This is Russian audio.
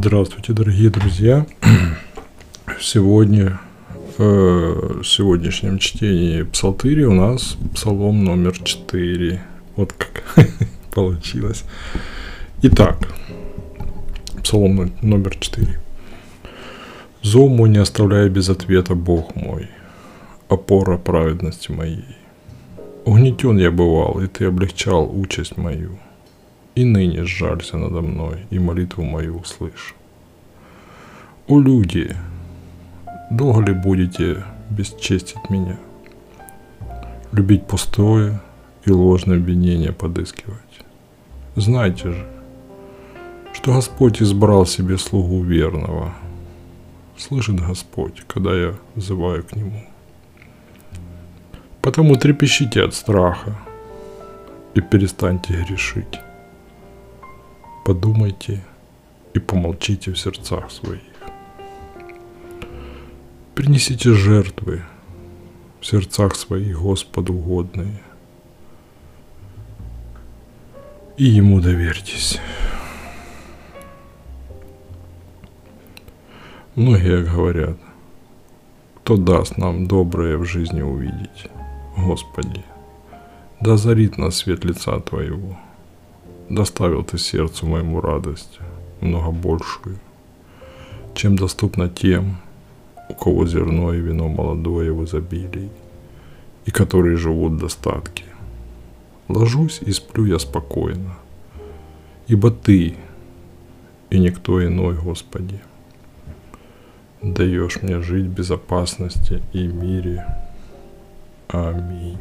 Здравствуйте, дорогие друзья! Сегодня, э, в сегодняшнем чтении Псалтыри у нас псалом номер 4. Вот как получилось. Итак, псалом номер 4. Зов мой не оставляй без ответа, Бог мой, опора праведности моей. Угнетен я бывал, и ты облегчал участь мою – и ныне сжалься надо мной, и молитву мою услышь. О люди, долго ли будете бесчестить меня? Любить пустое и ложное обвинение подыскивать? Знайте же, что Господь избрал себе слугу верного. Слышит Господь, когда я взываю к Нему. Потому трепещите от страха и перестаньте грешить подумайте и помолчите в сердцах своих. Принесите жертвы в сердцах своих Господу угодные, и Ему доверьтесь. Многие говорят, кто даст нам доброе в жизни увидеть, Господи, да зарит нас свет лица Твоего – доставил ты сердцу моему радость, много большую, чем доступно тем, у кого зерно и вино молодое в изобилии, и которые живут в достатке. Ложусь и сплю я спокойно, ибо Ты и никто иной, Господи, даешь мне жить в безопасности и мире. Аминь.